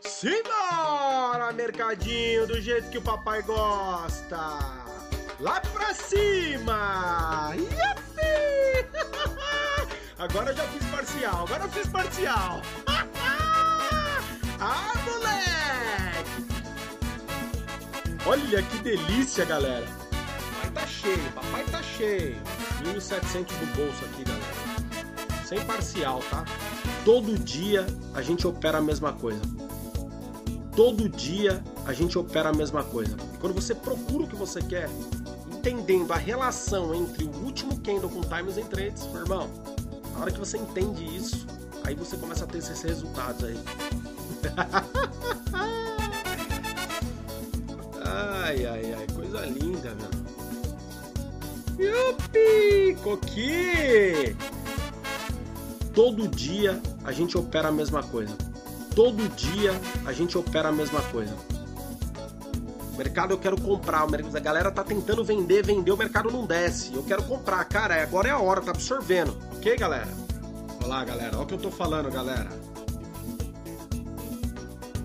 Simbora, mercadinho, do jeito que o papai gosta. Lá pra cima. Yupi! Agora eu já fiz parcial, agora eu fiz parcial. ah, moleque! Olha que delícia, galera. Papai tá cheio, papai tá cheio. 1.700 no bolso aqui, galera. Sem parcial, tá? Todo dia a gente opera a mesma coisa. Todo dia a gente opera a mesma coisa. E quando você procura o que você quer, entendendo a relação entre o último candle com times and trades, meu irmão, na hora que você entende isso, aí você começa a ter esses resultados aí. ai, ai, ai, coisa linda, meu. Yupi! Coqui! Todo dia a gente opera a mesma coisa. Todo dia a gente opera a mesma coisa. Mercado eu quero comprar, a galera tá tentando vender, vender, o mercado não desce. Eu quero comprar, cara, agora é a hora, tá absorvendo. Ok, galera? Olha lá, galera, olha o que eu tô falando, galera.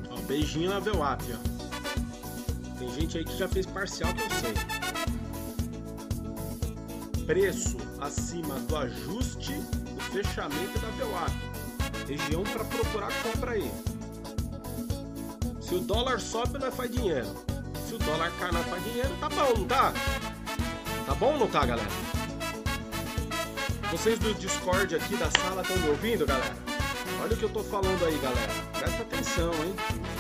Ó, beijinho na VWAP, ó. Tem gente aí que já fez parcial que eu sei. Preço acima do ajuste fechamento da VWAP. Região para procurar compra aí. Se o dólar sobe, nós faz dinheiro. Se o dólar cai, nós faz dinheiro. Tá bom, não tá? Tá bom não tá, galera? Vocês do Discord aqui da sala estão me ouvindo, galera? Olha o que eu tô falando aí, galera. Presta atenção, hein?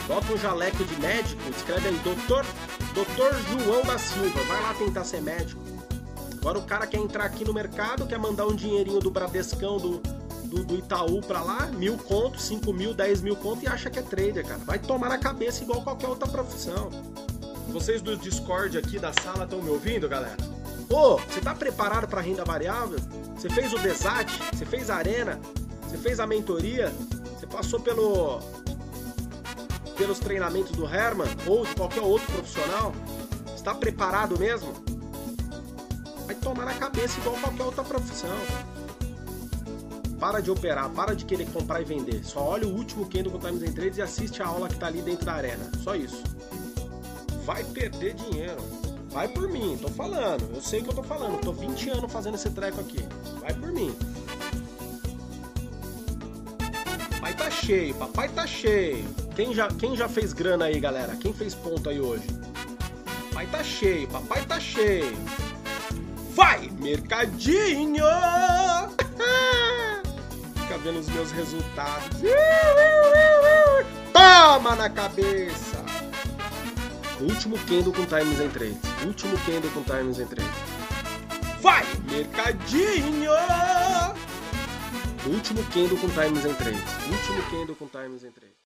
Bota um jaleco de médico, escreve aí, doutor, doutor João da Silva. Vai lá tentar ser médico. Agora o cara quer entrar aqui no mercado, quer mandar um dinheirinho do Bradescão, do, do, do Itaú pra lá, mil conto, cinco mil, dez mil conto e acha que é trader, cara. Vai tomar na cabeça igual qualquer outra profissão. Vocês do Discord aqui da sala estão me ouvindo, galera? Ô, você tá preparado para renda variável? Você fez o Desat? Você fez a Arena? Você fez a mentoria? Você passou pelo pelos treinamentos do Herman ou de qualquer outro profissional? Está preparado mesmo? vai tomar na cabeça igual qualquer outra profissão. Para de operar, para de querer comprar e vender. Só olha o último candle com Times and Trades e assiste a aula que tá ali dentro da arena. Só isso. Vai perder dinheiro. Vai por mim, tô falando. Eu sei o que eu tô falando. Tô 20 anos fazendo esse treco aqui. Vai por mim. Papai tá cheio, papai tá cheio. Quem já, quem já fez grana aí, galera? Quem fez ponto aí hoje? Papai tá cheio, papai tá cheio. Vai, mercadinho! Vendo os meus resultados. Toma na cabeça! Último candle com times em trade. Último candle com times em trade. Vai, mercadinho! Último candle com times em trade. Último candle com times em trade.